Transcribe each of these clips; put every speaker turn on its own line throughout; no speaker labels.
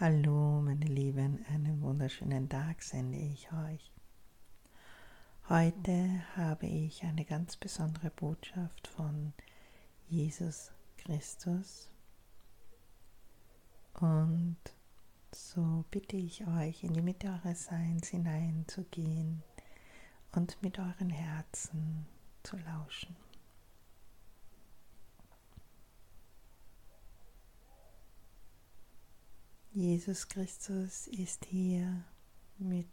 Hallo, meine Lieben, einen wunderschönen Tag sende ich euch. Heute habe ich eine ganz besondere Botschaft von Jesus Christus und so bitte ich euch, in die Mitte eures Seins hineinzugehen und mit euren Herzen zu lauschen. Jesus Christus ist hier mit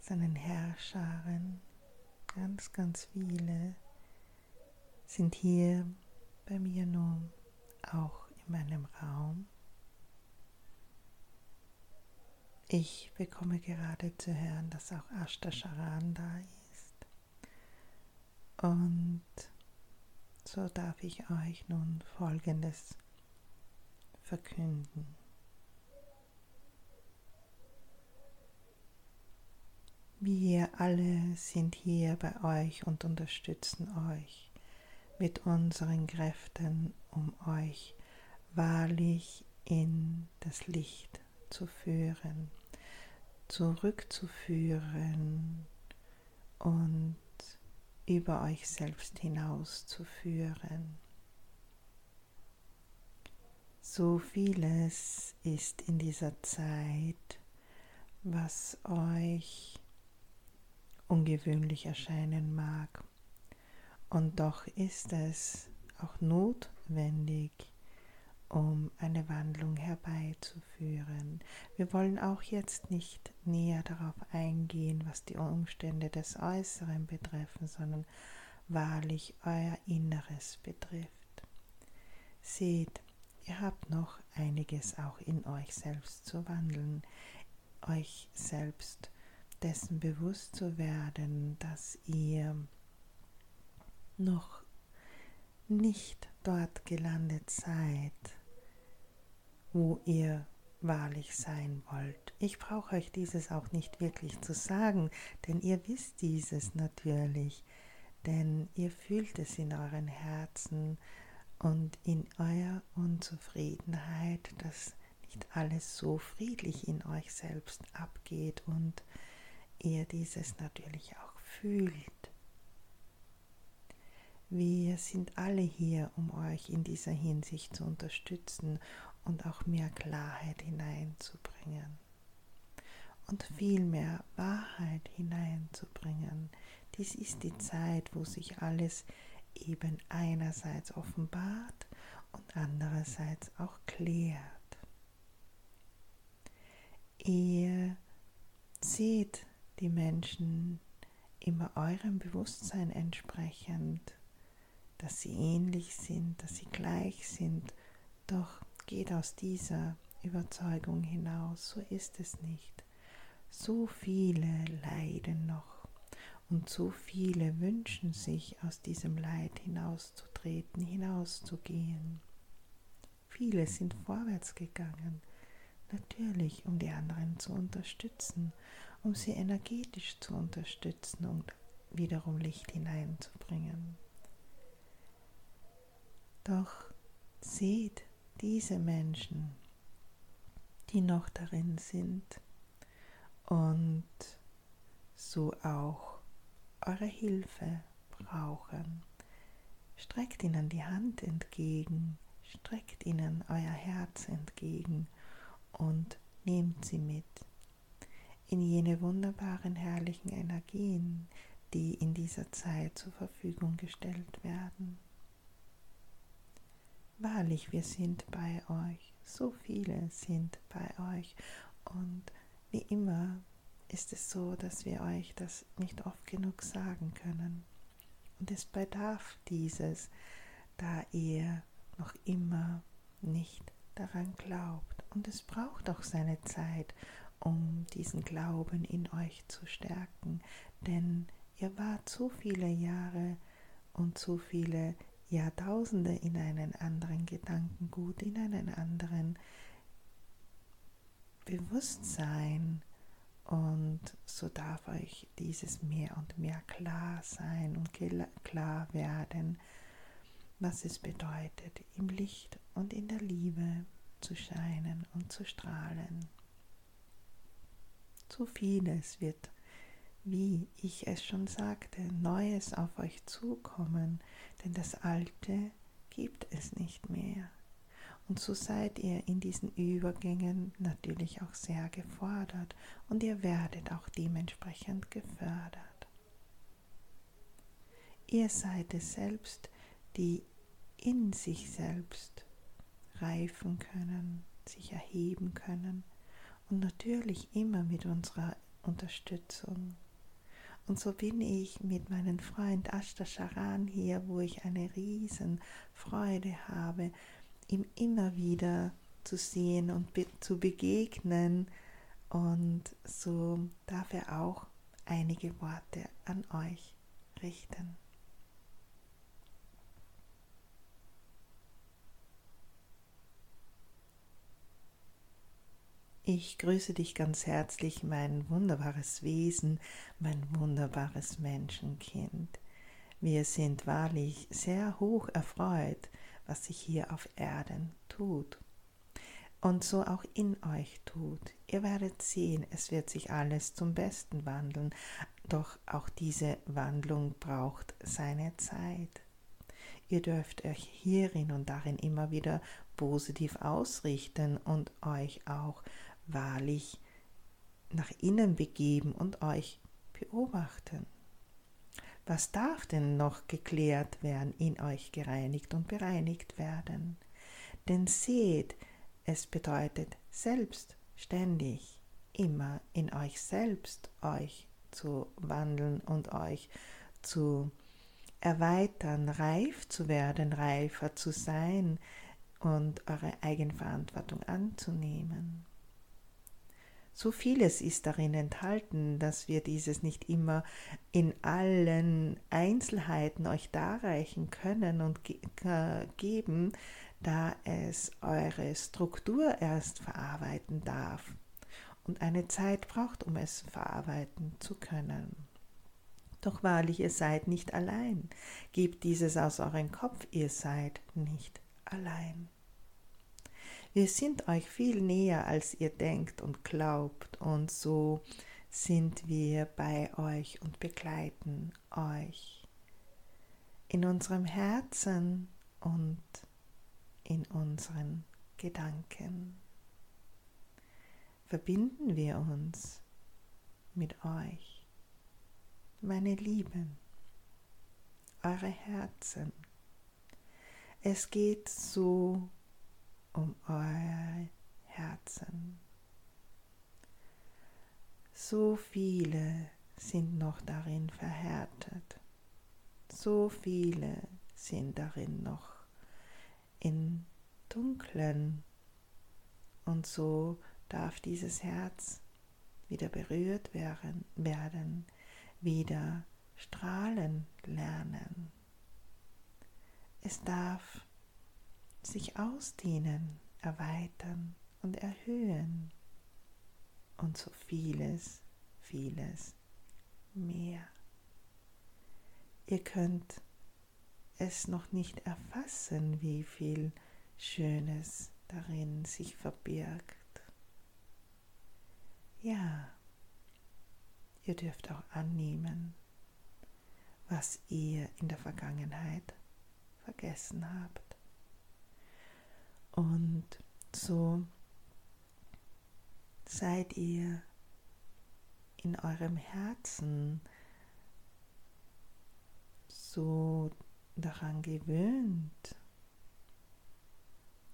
seinen Herrscharen, ganz, ganz viele sind hier bei mir nun auch in meinem Raum. Ich bekomme gerade zu hören, dass auch Ashtasharan da ist. Und so darf ich euch nun Folgendes verkünden. Wir alle sind hier bei euch und unterstützen euch mit unseren Kräften, um euch wahrlich in das Licht zu führen, zurückzuführen und über euch selbst hinauszuführen. So vieles ist in dieser Zeit, was euch ungewöhnlich erscheinen mag. Und doch ist es auch notwendig, um eine Wandlung herbeizuführen. Wir wollen auch jetzt nicht näher darauf eingehen, was die Umstände des Äußeren betreffen, sondern wahrlich euer Inneres betrifft. Seht, Ihr habt noch einiges auch in euch selbst zu wandeln, euch selbst dessen bewusst zu werden, dass ihr noch nicht dort gelandet seid, wo ihr wahrlich sein wollt. Ich brauche euch dieses auch nicht wirklich zu sagen, denn ihr wisst dieses natürlich, denn ihr fühlt es in euren Herzen, und in eurer Unzufriedenheit, dass nicht alles so friedlich in euch selbst abgeht und ihr dieses natürlich auch fühlt. Wir sind alle hier, um euch in dieser Hinsicht zu unterstützen und auch mehr Klarheit hineinzubringen und viel mehr Wahrheit hineinzubringen. Dies ist die Zeit, wo sich alles eben einerseits offenbart und andererseits auch klärt. Ihr seht die Menschen immer eurem Bewusstsein entsprechend, dass sie ähnlich sind, dass sie gleich sind, doch geht aus dieser Überzeugung hinaus, so ist es nicht. So viele leiden noch und so viele wünschen sich, aus diesem Leid hinauszutreten, hinauszugehen. Viele sind vorwärts gegangen, natürlich um die anderen zu unterstützen, um sie energetisch zu unterstützen und wiederum Licht hineinzubringen. Doch seht diese Menschen, die noch darin sind und so auch eure Hilfe brauchen. Streckt ihnen die Hand entgegen, streckt ihnen euer Herz entgegen und nehmt sie mit in jene wunderbaren, herrlichen Energien, die in dieser Zeit zur Verfügung gestellt werden. Wahrlich, wir sind bei euch, so viele sind bei euch und wie immer ist es so, dass wir euch das nicht oft genug sagen können. Und es bedarf dieses, da ihr noch immer nicht daran glaubt. Und es braucht auch seine Zeit, um diesen Glauben in euch zu stärken, denn ihr wart so viele Jahre und so viele Jahrtausende in einen anderen Gedankengut, in einen anderen Bewusstsein und so darf euch dieses mehr und mehr klar sein und klar werden, was es bedeutet, im Licht und in der Liebe zu scheinen und zu strahlen. So vieles wird, wie ich es schon sagte, Neues auf euch zukommen, denn das Alte gibt es nicht mehr. Und so seid ihr in diesen Übergängen natürlich auch sehr gefordert und ihr werdet auch dementsprechend gefördert. Ihr seid es selbst, die in sich selbst reifen können, sich erheben können und natürlich immer mit unserer Unterstützung. Und so bin ich mit meinem Freund Ashta Sharan hier, wo ich eine riesen Freude habe, ihm immer wieder zu sehen und be zu begegnen. Und so darf er auch einige Worte an euch richten. Ich grüße dich ganz herzlich, mein wunderbares Wesen, mein wunderbares Menschenkind. Wir sind wahrlich sehr hoch erfreut, was sich hier auf Erden tut und so auch in euch tut. Ihr werdet sehen, es wird sich alles zum Besten wandeln, doch auch diese Wandlung braucht seine Zeit. Ihr dürft euch hierin und darin immer wieder positiv ausrichten und euch auch wahrlich nach innen begeben und euch beobachten. Was darf denn noch geklärt werden, in euch gereinigt und bereinigt werden? Denn seht, es bedeutet selbstständig, immer in euch selbst euch zu wandeln und euch zu erweitern, reif zu werden, reifer zu sein und eure Eigenverantwortung anzunehmen. So vieles ist darin enthalten, dass wir dieses nicht immer in allen Einzelheiten euch darreichen können und ge äh, geben, da es eure Struktur erst verarbeiten darf und eine Zeit braucht, um es verarbeiten zu können. Doch wahrlich, ihr seid nicht allein. Gebt dieses aus eurem Kopf, ihr seid nicht allein. Wir sind euch viel näher, als ihr denkt und glaubt, und so sind wir bei euch und begleiten euch in unserem Herzen und in unseren Gedanken. Verbinden wir uns mit euch, meine Lieben, eure Herzen. Es geht so um euer Herzen. So viele sind noch darin verhärtet. So viele sind darin noch in dunklen. Und so darf dieses Herz wieder berührt werden, werden wieder strahlen lernen. Es darf sich ausdehnen, erweitern und erhöhen und so vieles, vieles mehr. Ihr könnt es noch nicht erfassen, wie viel Schönes darin sich verbirgt. Ja, ihr dürft auch annehmen, was ihr in der Vergangenheit vergessen habt. Und so seid ihr in eurem Herzen so daran gewöhnt,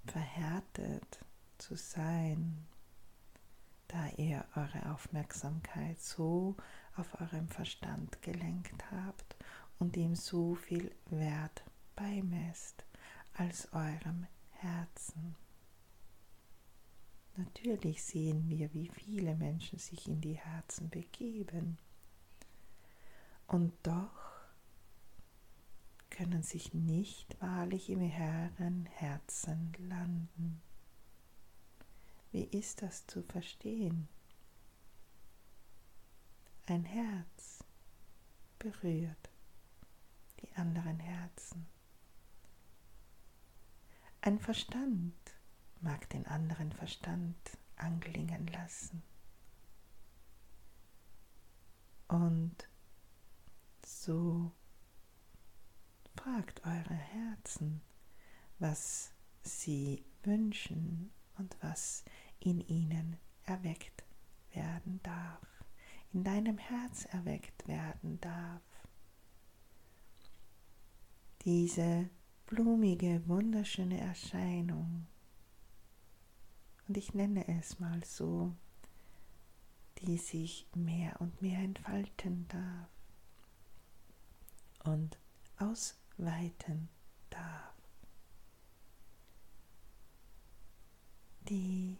verhärtet zu sein, da ihr eure Aufmerksamkeit so auf eurem Verstand gelenkt habt und ihm so viel Wert beimesst als eurem Herzen. Natürlich sehen wir, wie viele Menschen sich in die Herzen begeben. Und doch können sich nicht wahrlich im Herren Herzen landen. Wie ist das zu verstehen? Ein Herz berührt die anderen Herzen. Ein Verstand mag den anderen Verstand anklingen lassen. Und so fragt eure Herzen, was sie wünschen und was in ihnen erweckt werden darf, in deinem Herz erweckt werden darf. Diese blumige, wunderschöne Erscheinung, und ich nenne es mal so, die sich mehr und mehr entfalten darf und ausweiten darf. Die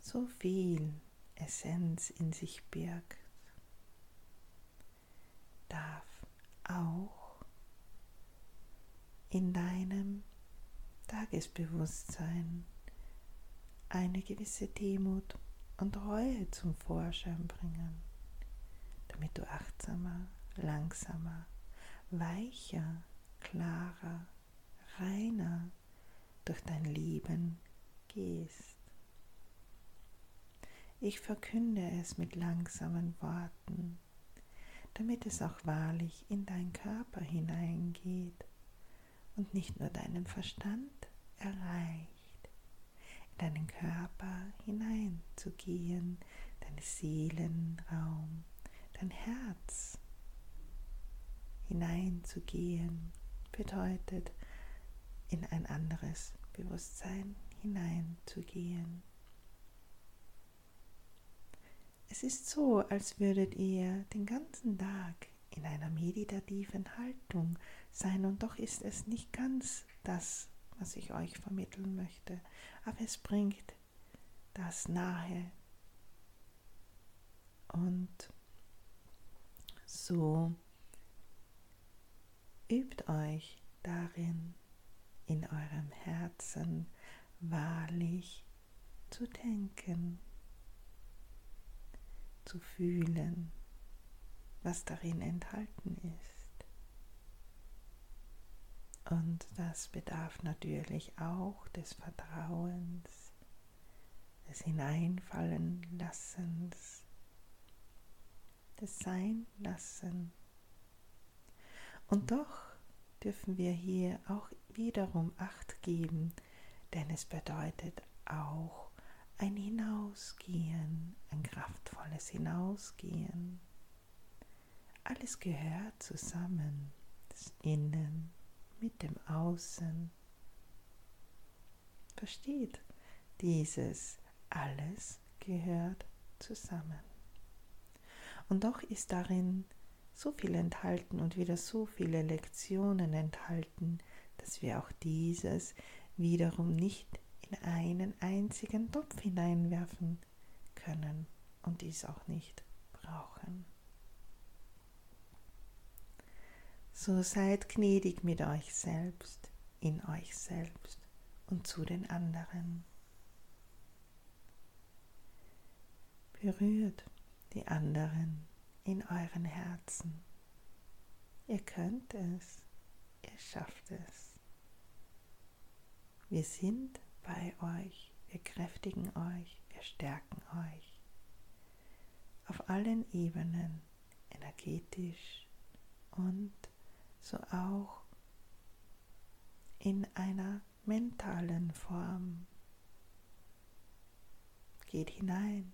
so viel Essenz in sich birgt, darf auch in deinem Tagesbewusstsein eine gewisse Demut und Reue zum Vorschein bringen, damit du achtsamer, langsamer, weicher, klarer, reiner durch dein Leben gehst. Ich verkünde es mit langsamen Worten, damit es auch wahrlich in dein Körper hineingeht und nicht nur deinen Verstand erreicht deinen Körper hineinzugehen, deinen Seelenraum, dein Herz hineinzugehen, bedeutet in ein anderes Bewusstsein hineinzugehen. Es ist so, als würdet ihr den ganzen Tag in einer meditativen Haltung sein. Und doch ist es nicht ganz das, was ich euch vermitteln möchte, aber es bringt das nahe. Und so übt euch darin, in eurem Herzen wahrlich zu denken, zu fühlen, was darin enthalten ist. Und das bedarf natürlich auch des Vertrauens, des Hineinfallen lassens, des Seinlassen. Und doch dürfen wir hier auch wiederum Acht geben, denn es bedeutet auch ein Hinausgehen, ein kraftvolles Hinausgehen. Alles gehört zusammen, das Innen mit dem Außen. Versteht, dieses alles gehört zusammen. Und doch ist darin so viel enthalten und wieder so viele Lektionen enthalten, dass wir auch dieses wiederum nicht in einen einzigen Topf hineinwerfen können und dies auch nicht brauchen. So seid gnädig mit euch selbst, in euch selbst und zu den anderen. Berührt die anderen in euren Herzen. Ihr könnt es, ihr schafft es. Wir sind bei euch, wir kräftigen euch, wir stärken euch. Auf allen Ebenen, energetisch und so auch in einer mentalen Form. Geht hinein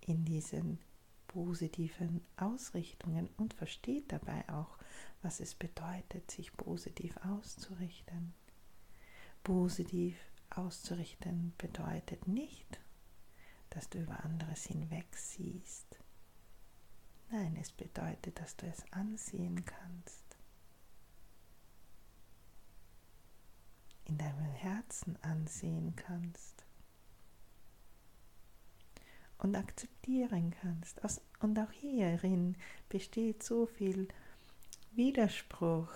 in diesen positiven Ausrichtungen und versteht dabei auch, was es bedeutet, sich positiv auszurichten. Positiv auszurichten bedeutet nicht, dass du über anderes hinweg siehst. Nein, es bedeutet, dass du es ansehen kannst in deinem Herzen ansehen kannst und akzeptieren kannst. Und auch hierin besteht so viel Widerspruch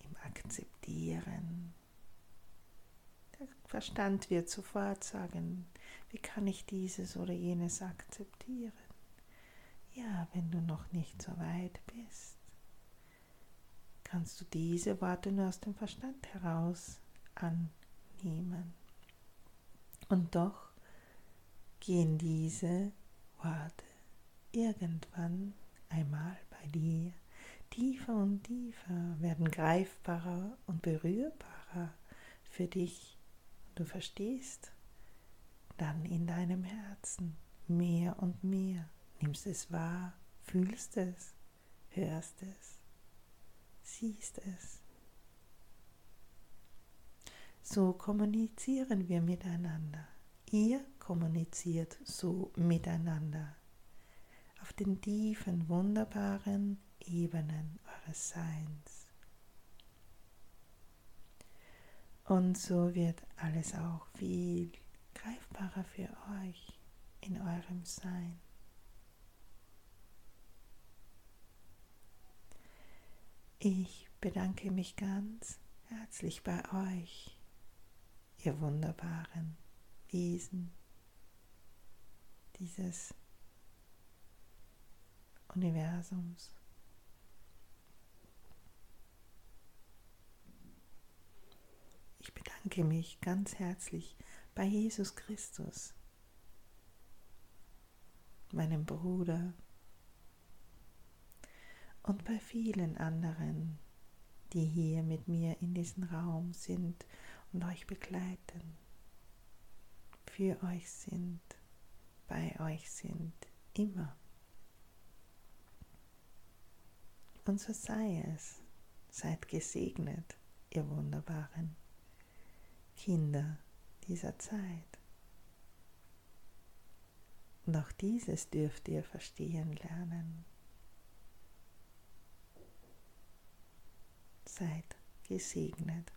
im Akzeptieren. Der Verstand wird sofort sagen, wie kann ich dieses oder jenes akzeptieren? Ja, wenn du noch nicht so weit bist, kannst du diese Worte nur aus dem Verstand heraus annehmen. Und doch gehen diese Worte irgendwann einmal bei dir tiefer und tiefer, werden greifbarer und berührbarer für dich. Du verstehst dann in deinem Herzen mehr und mehr, nimmst es wahr, fühlst es, hörst es, siehst es. So kommunizieren wir miteinander. Ihr kommuniziert so miteinander auf den tiefen, wunderbaren Ebenen eures Seins. Und so wird alles auch viel greifbarer für euch in eurem Sein. Ich bedanke mich ganz herzlich bei euch, ihr wunderbaren Wesen dieses Universums. Ich bedanke mich ganz herzlich bei Jesus Christus, meinem Bruder und bei vielen anderen, die hier mit mir in diesem Raum sind und euch begleiten, für euch sind, bei euch sind, immer. Und so sei es, seid gesegnet, ihr wunderbaren Kinder dieser Zeit. Und auch dieses dürft ihr verstehen lernen. Seid gesegnet.